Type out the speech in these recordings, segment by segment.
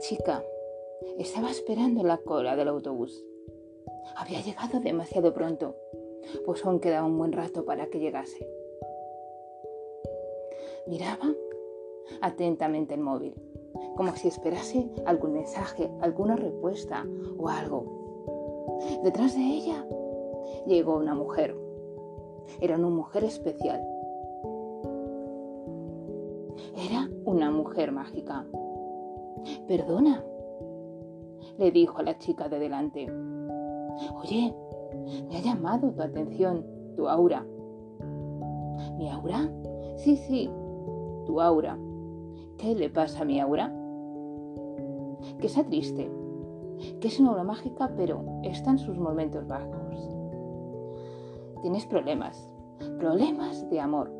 chica estaba esperando en la cola del autobús. Había llegado demasiado pronto, pues aún quedaba un buen rato para que llegase. Miraba atentamente el móvil, como si esperase algún mensaje, alguna respuesta o algo. Detrás de ella llegó una mujer. Era una mujer especial. Era una mujer mágica. Perdona, le dijo a la chica de delante. Oye, me ha llamado tu atención, tu aura. ¿Mi aura? Sí, sí, tu aura. ¿Qué le pasa a mi aura? Que está triste, que es una aura mágica, pero está en sus momentos bajos. Tienes problemas, problemas de amor.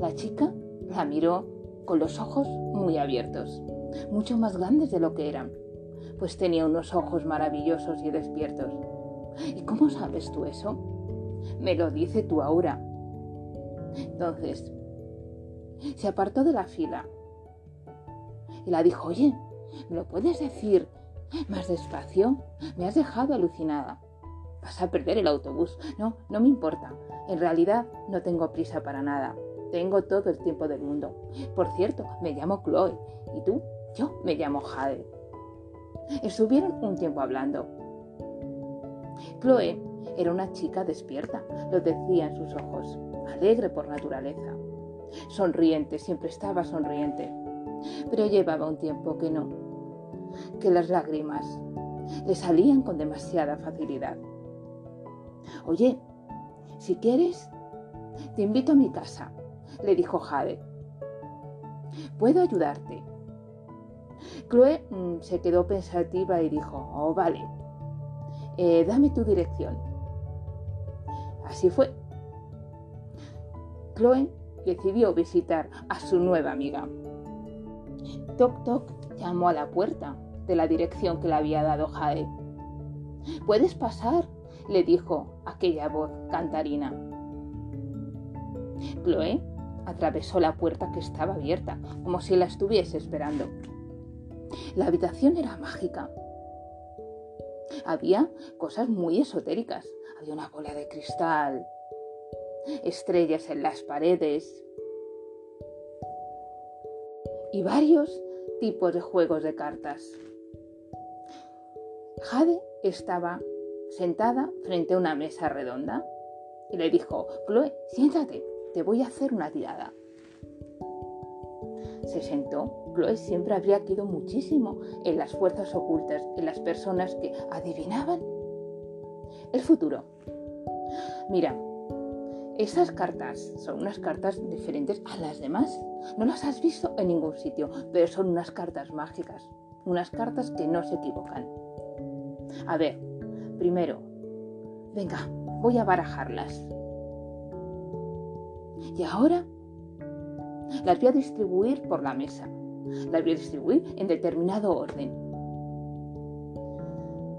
La chica la miró con los ojos muy abiertos, mucho más grandes de lo que eran, pues tenía unos ojos maravillosos y despiertos. ¿Y cómo sabes tú eso? Me lo dice tu aura. Entonces, se apartó de la fila y la dijo, oye, ¿me lo puedes decir más despacio? Me has dejado alucinada. Vas a perder el autobús. No, no me importa. En realidad no tengo prisa para nada. Tengo todo el tiempo del mundo. Por cierto, me llamo Chloe. ¿Y tú? Yo me llamo Jade. Estuvieron un tiempo hablando. Chloe era una chica despierta, lo decía en sus ojos, alegre por naturaleza. Sonriente, siempre estaba sonriente. Pero llevaba un tiempo que no, que las lágrimas le salían con demasiada facilidad. Oye, si quieres, te invito a mi casa, le dijo Jade. Puedo ayudarte. Chloe mm, se quedó pensativa y dijo, oh, vale, eh, dame tu dirección. Así fue. Chloe decidió visitar a su nueva amiga. Toc Toc llamó a la puerta de la dirección que le había dado Jade. ¿Puedes pasar? le dijo aquella voz cantarina. Chloe atravesó la puerta que estaba abierta, como si la estuviese esperando. La habitación era mágica. Había cosas muy esotéricas. Había una bola de cristal, estrellas en las paredes y varios tipos de juegos de cartas. Jade estaba sentada frente a una mesa redonda y le dijo, Chloe, siéntate, te voy a hacer una tirada. Se sentó. Chloe siempre habría querido muchísimo en las fuerzas ocultas, en las personas que adivinaban el futuro. Mira, esas cartas son unas cartas diferentes a las demás. No las has visto en ningún sitio, pero son unas cartas mágicas, unas cartas que no se equivocan. A ver, primero, venga, voy a barajarlas. Y ahora las voy a distribuir por la mesa. Las voy a distribuir en determinado orden.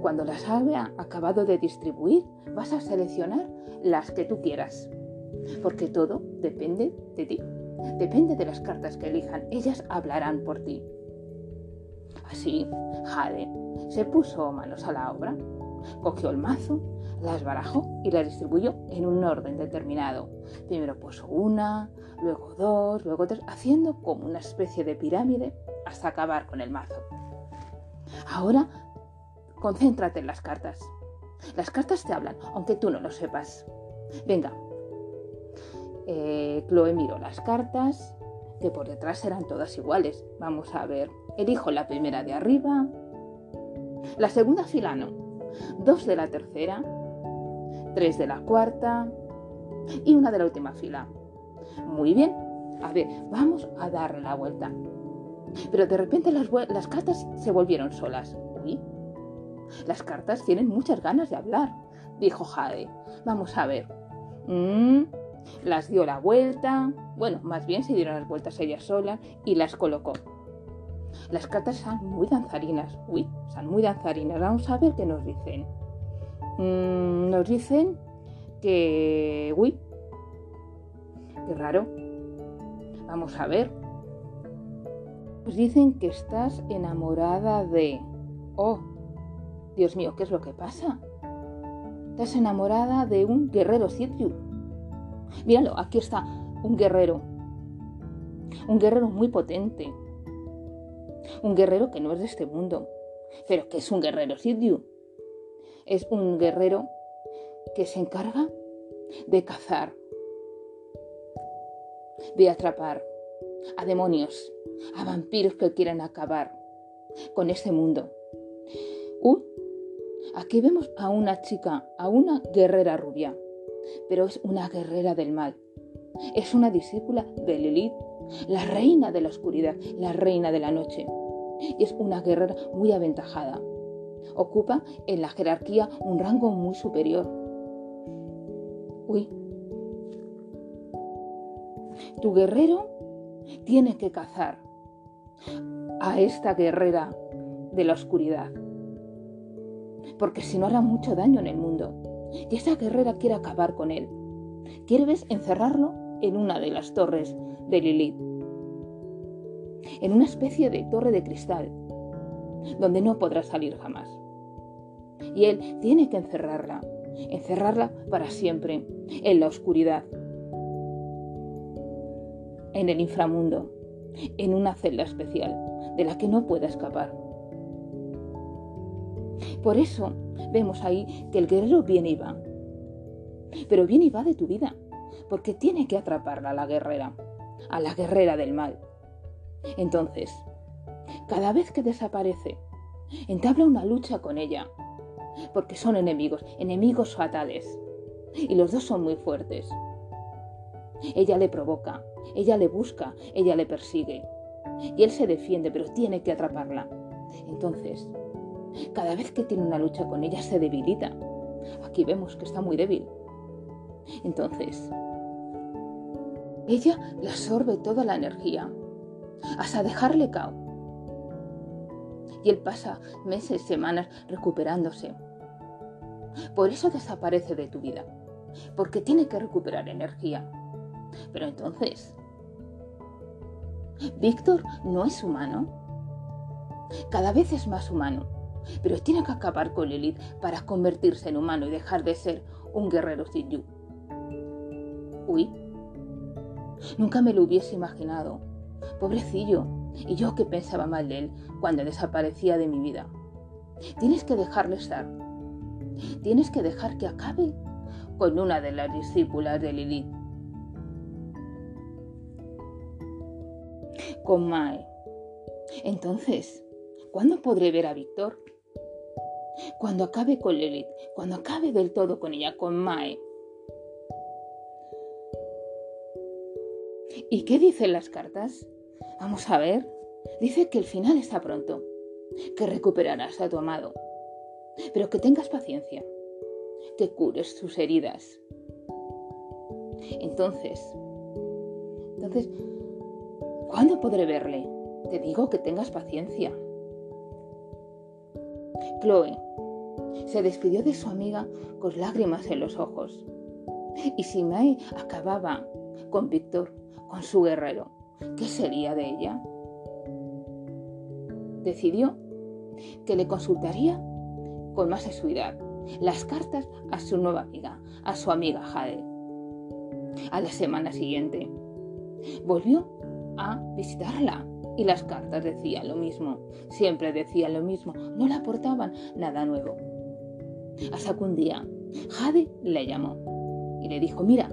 Cuando las haya acabado de distribuir, vas a seleccionar las que tú quieras. Porque todo depende de ti. Depende de las cartas que elijan. Ellas hablarán por ti. Así, Jade se puso manos a la obra, cogió el mazo, las barajó y las distribuyó en un orden determinado. Primero puso una, luego dos, luego tres, haciendo como una especie de pirámide hasta acabar con el mazo. Ahora, concéntrate en las cartas. Las cartas te hablan, aunque tú no lo sepas. Venga. Eh, Chloe miró las cartas, que por detrás eran todas iguales. Vamos a ver. Elijo la primera de arriba. La segunda fila no. Dos de la tercera. Tres de la cuarta. Y una de la última fila. Muy bien. A ver, vamos a darle la vuelta. Pero de repente las, cartas se volvieron solas. Uy, las cartas tienen muchas ganas de hablar, dijo Jade. Vamos a ver. Mm, las dio la vuelta. Bueno, más bien se dieron las vueltas ella sola y las colocó. Las cartas son muy danzarinas. Uy, son muy danzarinas. Vamos a ver qué nos dicen. Mm, nos dicen que... Uy, Qué raro. Vamos a ver. Pues dicen que estás enamorada de... Oh, Dios mío, ¿qué es lo que pasa? Estás enamorada de un guerrero Sitriu. Míralo, aquí está un guerrero. Un guerrero muy potente. Un guerrero que no es de este mundo, pero que es un guerrero Sitriu. Es un guerrero que se encarga de cazar, de atrapar a demonios, a vampiros que quieren acabar con este mundo. Uh, aquí vemos a una chica, a una guerrera rubia, pero es una guerrera del mal. Es una discípula de Lilith, la reina de la oscuridad, la reina de la noche. Y es una guerrera muy aventajada. Ocupa en la jerarquía un rango muy superior. Uy. Tu guerrero tiene que cazar a esta guerrera de la oscuridad. Porque si no hará mucho daño en el mundo. Y esa guerrera quiere acabar con él. Quiere encerrarlo en una de las torres de Lilith. En una especie de torre de cristal, donde no podrá salir jamás. Y él tiene que encerrarla, encerrarla para siempre, en la oscuridad, en el inframundo, en una celda especial de la que no pueda escapar. Por eso vemos ahí que el guerrero viene y va. Pero viene y va de tu vida, porque tiene que atraparla a la guerrera, a la guerrera del mal. Entonces, cada vez que desaparece, entabla una lucha con ella, porque son enemigos, enemigos fatales, y los dos son muy fuertes. Ella le provoca, ella le busca, ella le persigue. Y él se defiende, pero tiene que atraparla. Entonces, cada vez que tiene una lucha con ella se debilita. Aquí vemos que está muy débil. Entonces, ella le absorbe toda la energía hasta dejarle cao. Y él pasa meses, semanas recuperándose. Por eso desaparece de tu vida, porque tiene que recuperar energía. Pero entonces, Víctor no es humano. Cada vez es más humano, pero tiene que acabar con Lilith para convertirse en humano y dejar de ser un guerrero Sinju. Uy, nunca me lo hubiese imaginado. Pobrecillo, y yo que pensaba mal de él cuando desaparecía de mi vida. Tienes que dejarle estar. Tienes que dejar que acabe con una de las discípulas de Lilith. con Mae. Entonces, ¿cuándo podré ver a Víctor? Cuando acabe con Lilith, cuando acabe del todo con ella, con Mae. ¿Y qué dicen las cartas? Vamos a ver. Dice que el final está pronto, que recuperarás a tu amado, pero que tengas paciencia, que cures sus heridas. Entonces, entonces, ¿Cuándo podré verle? Te digo que tengas paciencia. Chloe se despidió de su amiga con lágrimas en los ojos. Y si May acababa con Víctor, con su guerrero, ¿qué sería de ella? Decidió que le consultaría con más asiduidad las cartas a su nueva amiga, a su amiga Jade. A la semana siguiente, volvió a visitarla. Y las cartas decían lo mismo, siempre decían lo mismo, no le aportaban nada nuevo. Hasta que un día Jade le llamó y le dijo, mira,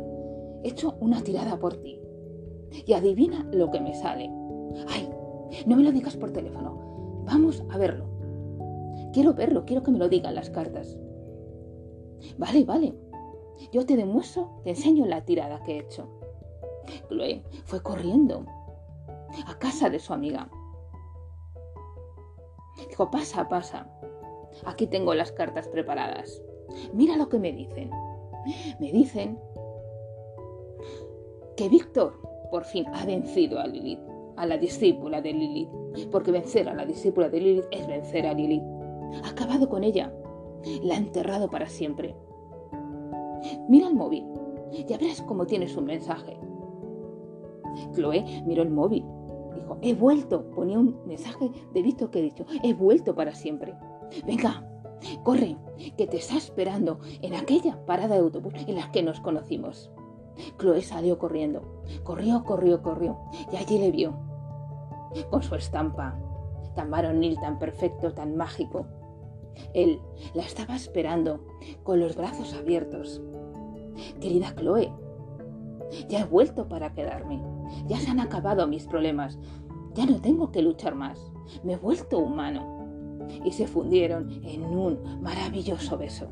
he hecho una tirada por ti y adivina lo que me sale. Ay, no me lo digas por teléfono, vamos a verlo. Quiero verlo, quiero que me lo digan las cartas. Vale, vale, yo te demuestro, te enseño la tirada que he hecho. Chloe fue corriendo a casa de su amiga. Dijo, pasa, pasa. Aquí tengo las cartas preparadas. Mira lo que me dicen. Me dicen que Víctor por fin ha vencido a Lilith, a la discípula de Lilith, porque vencer a la discípula de Lilith es vencer a Lilith. Ha acabado con ella, la ha enterrado para siempre. Mira el móvil, ya verás cómo tienes un mensaje. Chloe miró el móvil dijo, he vuelto. Ponía un mensaje de visto que he dicho, he vuelto para siempre. Venga, corre, que te está esperando en aquella parada de autobús en la que nos conocimos. Chloe salió corriendo. Corrió, corrió, corrió. Y allí le vio. Con su estampa, tan varonil, tan perfecto, tan mágico. Él la estaba esperando, con los brazos abiertos. Querida Chloe, ya he vuelto para quedarme. Ya se han acabado mis problemas. Ya no tengo que luchar más. Me he vuelto humano. Y se fundieron en un maravilloso beso.